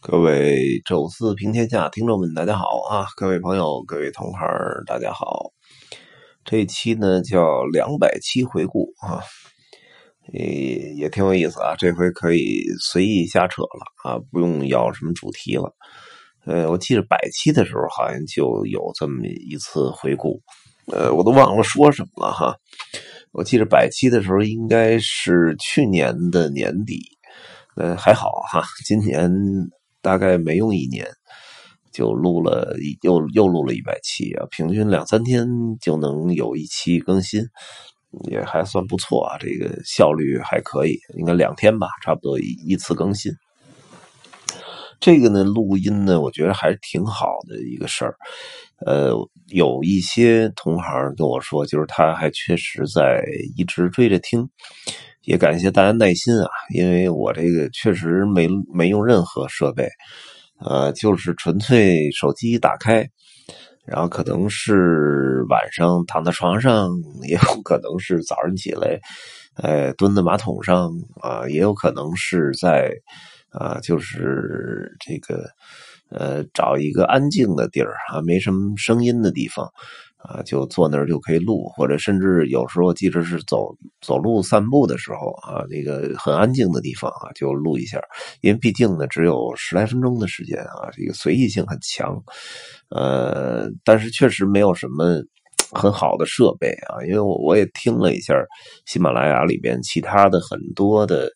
各位周四平天下听众们，大家好啊！各位朋友，各位同行，大家好。这一期呢叫两百期回顾啊，也也挺有意思啊。这回可以随意瞎扯了啊，不用要什么主题了。呃，我记得百期的时候好像就有这么一次回顾，呃，我都忘了说什么了哈。我记得百期的时候应该是去年的年底，呃，还好哈，今年。大概没用一年，就录了又又录了一百期啊，平均两三天就能有一期更新，也还算不错啊，这个效率还可以，应该两天吧，差不多一一次更新。这个呢，录音呢，我觉得还是挺好的一个事儿。呃，有一些同行跟我说，就是他还确实在一直追着听。也感谢大家耐心啊，因为我这个确实没没用任何设备，呃，就是纯粹手机打开，然后可能是晚上躺在床上，也有可能是早上起来，呃，蹲在马桶上啊，也有可能是在啊，就是这个呃，找一个安静的地儿啊，没什么声音的地方。啊，就坐那儿就可以录，或者甚至有时候记着是走走路散步的时候啊，那个很安静的地方啊，就录一下。因为毕竟呢，只有十来分钟的时间啊，这个随意性很强。呃，但是确实没有什么很好的设备啊，因为我我也听了一下喜马拉雅里边其他的很多的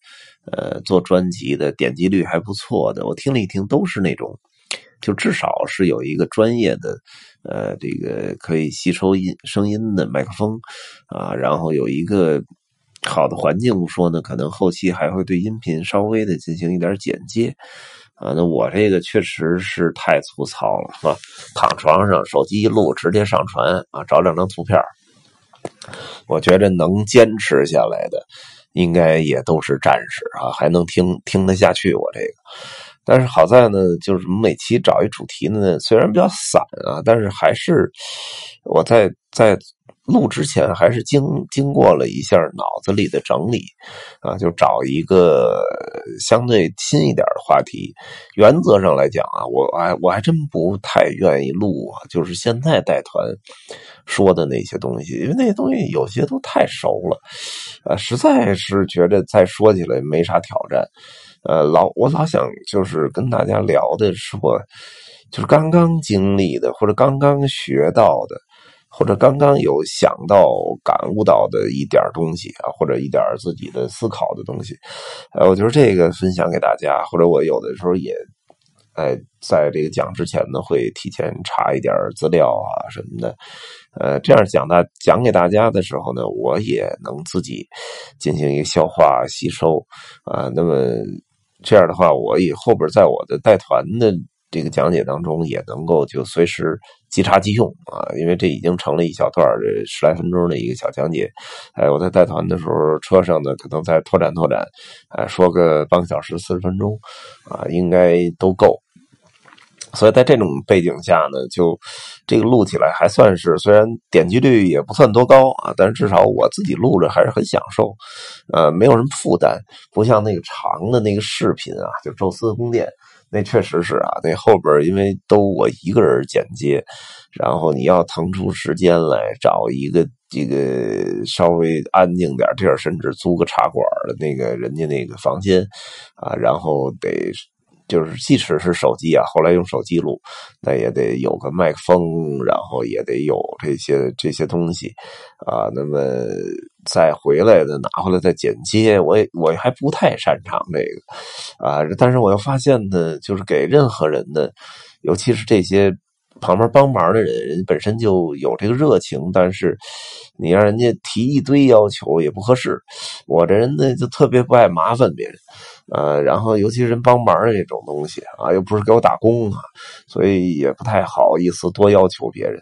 呃做专辑的点击率还不错的，我听了一听都是那种。就至少是有一个专业的，呃，这个可以吸收音声音的麦克风啊，然后有一个好的环境，说呢，可能后期还会对音频稍微的进行一点剪接啊。那我这个确实是太粗糙了，是吧？躺床上，手机一录，直接上传啊，找两张图片我觉着能坚持下来的，应该也都是战士啊，还能听听得下去。我这个。但是好在呢，就是每期找一主题呢，虽然比较散啊，但是还是我在在录之前还是经经过了一下脑子里的整理啊，就找一个相对新一点的话题。原则上来讲啊，我还我还真不太愿意录啊，就是现在带团说的那些东西，因为那些东西有些都太熟了，呃，实在是觉得再说起来没啥挑战。呃，老我老想就是跟大家聊的是我，就是刚刚经历的，或者刚刚学到的，或者刚刚有想到、感悟到的一点东西啊，或者一点自己的思考的东西。呃，我觉得这个分享给大家，或者我有的时候也，哎，在这个讲之前呢，会提前查一点资料啊什么的。呃，这样讲大讲给大家的时候呢，我也能自己进行一个消化吸收啊。那么。这样的话，我以后边在我的带团的这个讲解当中，也能够就随时即插即用啊，因为这已经成了一小段这十来分钟的一个小讲解。哎，我在带团的时候，车上呢可能再拓展拓展，哎，说个半个小时、四十分钟啊，应该都够。所以在这种背景下呢，就这个录起来还算是，虽然点击率也不算多高啊，但是至少我自己录着还是很享受，呃，没有什么负担，不像那个长的那个视频啊，就宙斯宫殿，那确实是啊，那后边因为都我一个人剪接，然后你要腾出时间来找一个这个稍微安静点地儿，甚至租个茶馆的那个人家那个房间啊，然后得。就是即使是手机啊，后来用手机录，那也得有个麦克风，然后也得有这些这些东西啊。那么再回来的拿回来再剪接，我也我还不太擅长这个啊。但是我又发现呢，就是给任何人的，尤其是这些。旁边帮忙的人，人本身就有这个热情，但是你让人家提一堆要求也不合适。我这人呢，就特别不爱麻烦别人，呃，然后尤其是人帮忙的这种东西啊，又不是给我打工啊，所以也不太好意思多要求别人。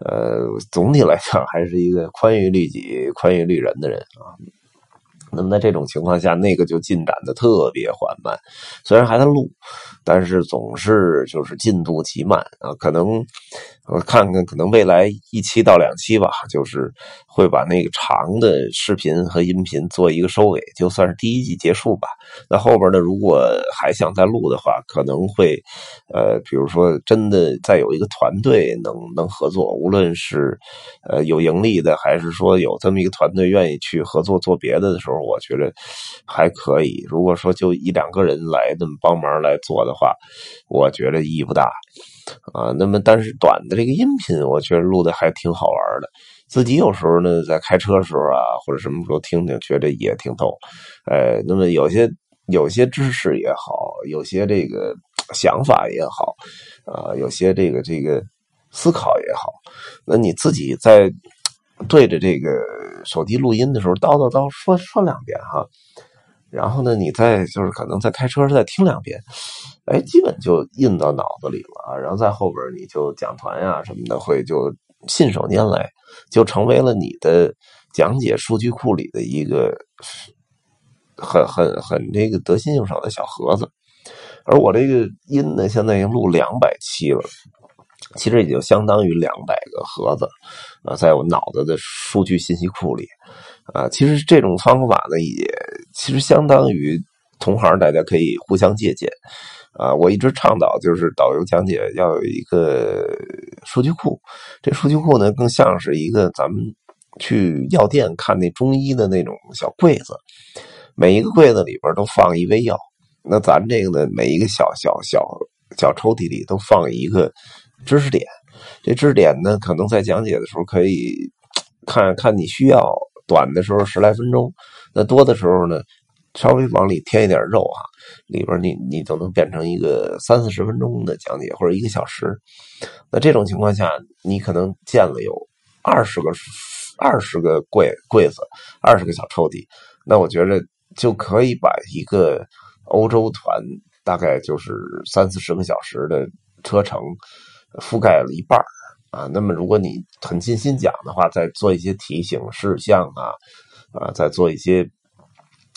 呃，总体来讲，还是一个宽于律己、宽于律人的人啊。那么在这种情况下，那个就进展的特别缓慢。虽然还在录，但是总是就是进度极慢啊。可能我看看，可能未来一期到两期吧，就是会把那个长的视频和音频做一个收尾，就算是第一季结束吧。那后边呢，如果还想再录的话，可能会，呃，比如说真的再有一个团队能能合作，无论是呃有盈利的，还是说有这么一个团队愿意去合作做别的的时候，我觉得还可以。如果说就一两个人来那么帮忙来做的话，我觉得意义不大。啊，那么但是短的这个音频，我觉得录的还挺好玩的。自己有时候呢，在开车时候啊，或者什么时候听听，觉得也挺逗。呃，那么有些有些知识也好，有些这个想法也好，啊，有些这个这个思考也好，那你自己在对着这个手机录音的时候，叨叨叨说说两遍哈。然后呢，你再就是可能在开车时再听两遍，哎，基本就印到脑子里了啊。然后在后边你就讲团呀什么的，会就信手拈来，就成为了你的讲解数据库里的一个很很很这个得心应手的小盒子。而我这个音呢，现在已经录两百期了，其实也就相当于两百个盒子啊，在我脑子的数据信息库里。啊，其实这种方法呢，也其实相当于同行，大家可以互相借鉴。啊，我一直倡导就是导游讲解要有一个数据库，这数据库呢更像是一个咱们去药店看那中医的那种小柜子，每一个柜子里边都放一味药，那咱这个呢，每一个小小小小抽屉里都放一个知识点，这知识点呢，可能在讲解的时候可以 看看你需要。短的时候十来分钟，那多的时候呢，稍微往里添一点肉啊，里边你你都能变成一个三四十分钟的讲解或者一个小时。那这种情况下，你可能建了有二十个二十个柜柜子，二十个小抽屉，那我觉得就可以把一个欧洲团大概就是三四十个小时的车程覆盖了一半啊，那么如果你很尽心讲的话，再做一些提醒事项啊，啊，再做一些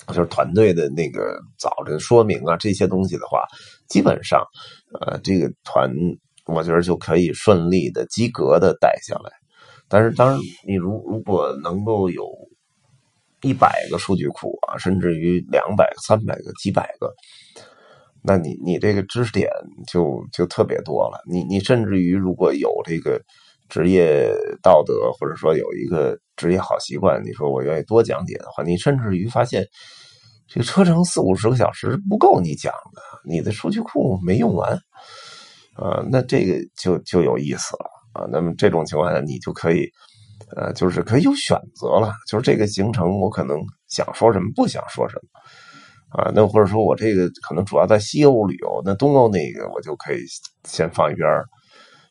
就是团队的那个早晨说明啊这些东西的话，基本上，呃，这个团我觉得就可以顺利的及格的带下来。但是，当然，你如如果能够有一百个数据库啊，甚至于两百个、三百个、几百个。那你你这个知识点就就特别多了，你你甚至于如果有这个职业道德，或者说有一个职业好习惯，你说我愿意多讲解的话，你甚至于发现这个车程四五十个小时不够你讲的，你的数据库没用完啊，那这个就就有意思了啊。那么这种情况下，你就可以呃，就是可以有选择了，就是这个行程我可能想说什么，不想说什么。啊，那或者说我这个可能主要在西欧旅游，那东欧那个我就可以先放一边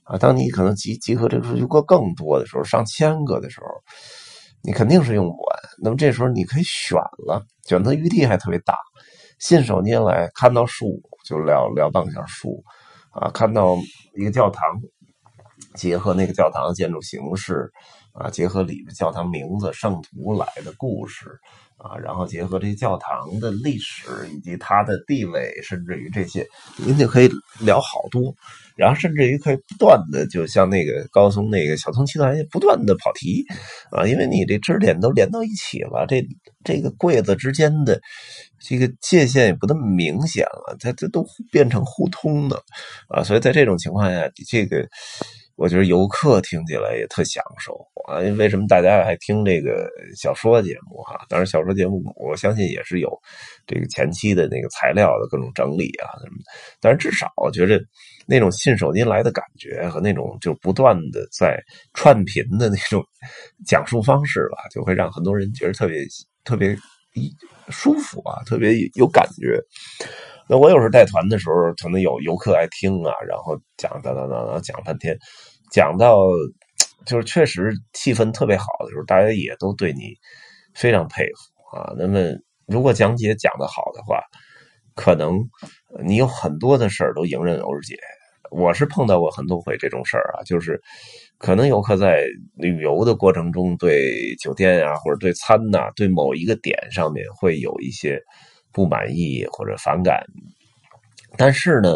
啊，当你可能集集合这个数据库更多的时候，上千个的时候，你肯定是用不完。那么这时候你可以选了，选择余地还特别大，信手拈来，看到树就聊聊半个小时树，啊，看到一个教堂，结合那个教堂的建筑形式，啊，结合里面教堂名字、圣徒来的故事。啊，然后结合这教堂的历史以及它的地位，甚至于这些，您就可以聊好多。然后甚至于可以不断的，就像那个高松那个小松奇团，不断的跑题啊，因为你这知识点都连到一起了，这这个柜子之间的这个界限也不那么明显了，它这都变成互通的啊，所以在这种情况下，这个。我觉得游客听起来也特享受啊！为什么大家还听这个小说节目哈？当然，小说节目我相信也是有这个前期的那个材料的各种整理啊什么。但是至少我觉得那种信手拈来的感觉和那种就不断的在串频的那种讲述方式吧，就会让很多人觉得特别特别舒服啊，特别有感觉。那我有时候带团的时候，可能有游客爱听啊，然后讲讲讲讲讲半天，讲到就是确实气氛特别好的时候，大家也都对你非常佩服啊。那么如果讲解讲的好的话，可能你有很多的事儿都迎刃而解。我是碰到过很多回这种事儿啊，就是可能游客在旅游的过程中对酒店啊或者对餐呐对某一个点上面会有一些。不满意或者反感，但是呢，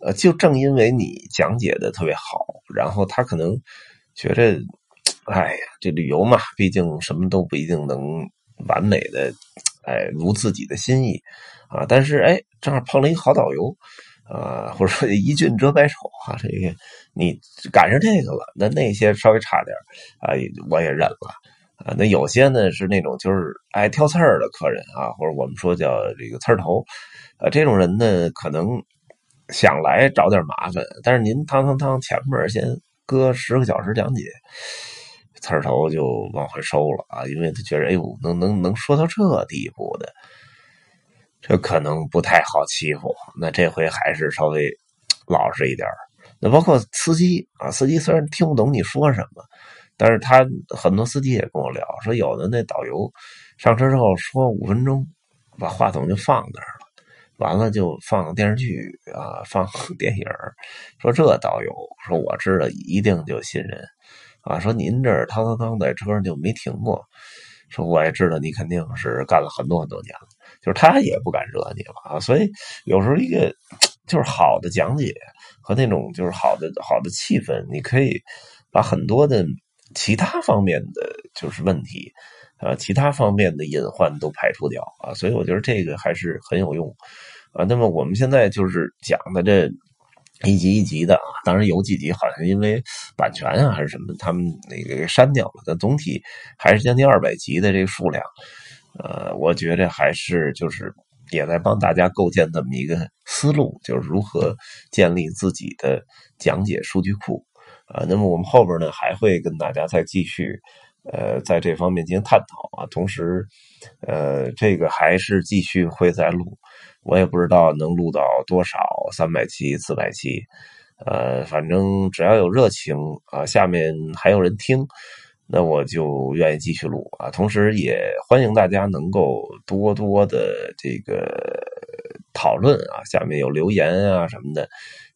呃，就正因为你讲解的特别好，然后他可能觉着，哎呀，这旅游嘛，毕竟什么都不一定能完美的，哎，如自己的心意啊。但是哎，正好碰了一个好导游啊，或者说一俊遮百丑啊，这个你赶上这个了，那那些稍微差点啊，我也忍了。啊，那有些呢是那种就是爱挑刺儿的客人啊，或者我们说叫这个刺儿头，啊，这种人呢可能想来找点麻烦，但是您汤汤汤前面先搁十个小时讲解，刺儿头就往回收了啊，因为他觉得哎呦，能能能说到这地步的，这可能不太好欺负。那这回还是稍微老实一点那包括司机啊，司机虽然听不懂你说什么。但是他很多司机也跟我聊，说有的那导游上车之后说五分钟，把话筒就放那儿了，完了就放电视剧啊，放电影说这导游说我知道一定就信任啊，说您这汤汤汤在车上就没停过，说我也知道你肯定是干了很多很多年了，就是他也不敢惹你了啊。所以有时候一个就是好的讲解和那种就是好的好的气氛，你可以把很多的。其他方面的就是问题，啊，其他方面的隐患都排除掉啊，所以我觉得这个还是很有用啊。那么我们现在就是讲的这一集一集的啊，当然有几集好像因为版权啊还是什么，他们那个给删掉了，但总体还是将近二百集的这个数量，呃，我觉得还是就是也在帮大家构建这么一个思路，就是如何建立自己的讲解数据库。啊，那么我们后边呢还会跟大家再继续，呃，在这方面进行探讨啊。同时，呃，这个还是继续会再录，我也不知道能录到多少，三百期、四百期，呃，反正只要有热情啊，下面还有人听，那我就愿意继续录啊。同时也欢迎大家能够多多的这个讨论啊，下面有留言啊什么的。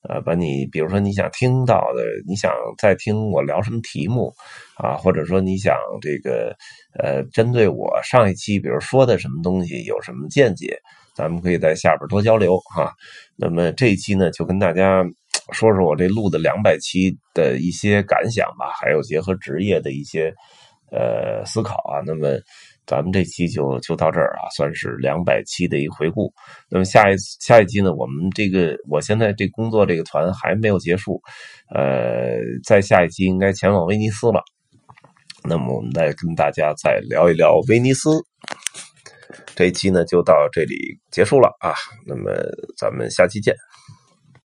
呃，把你比如说你想听到的，你想再听我聊什么题目啊，或者说你想这个呃，针对我上一期比如说的什么东西有什么见解，咱们可以在下边多交流哈。那么这一期呢，就跟大家说说我这录的两百期的一些感想吧，还有结合职业的一些呃思考啊。那么。咱们这期就就到这儿啊，算是两百期的一个回顾。那么下一下一期呢，我们这个我现在这工作这个团还没有结束，呃，在下一期应该前往威尼斯了。那么我们再跟大家再聊一聊威尼斯。这一期呢就到这里结束了啊，那么咱们下期见。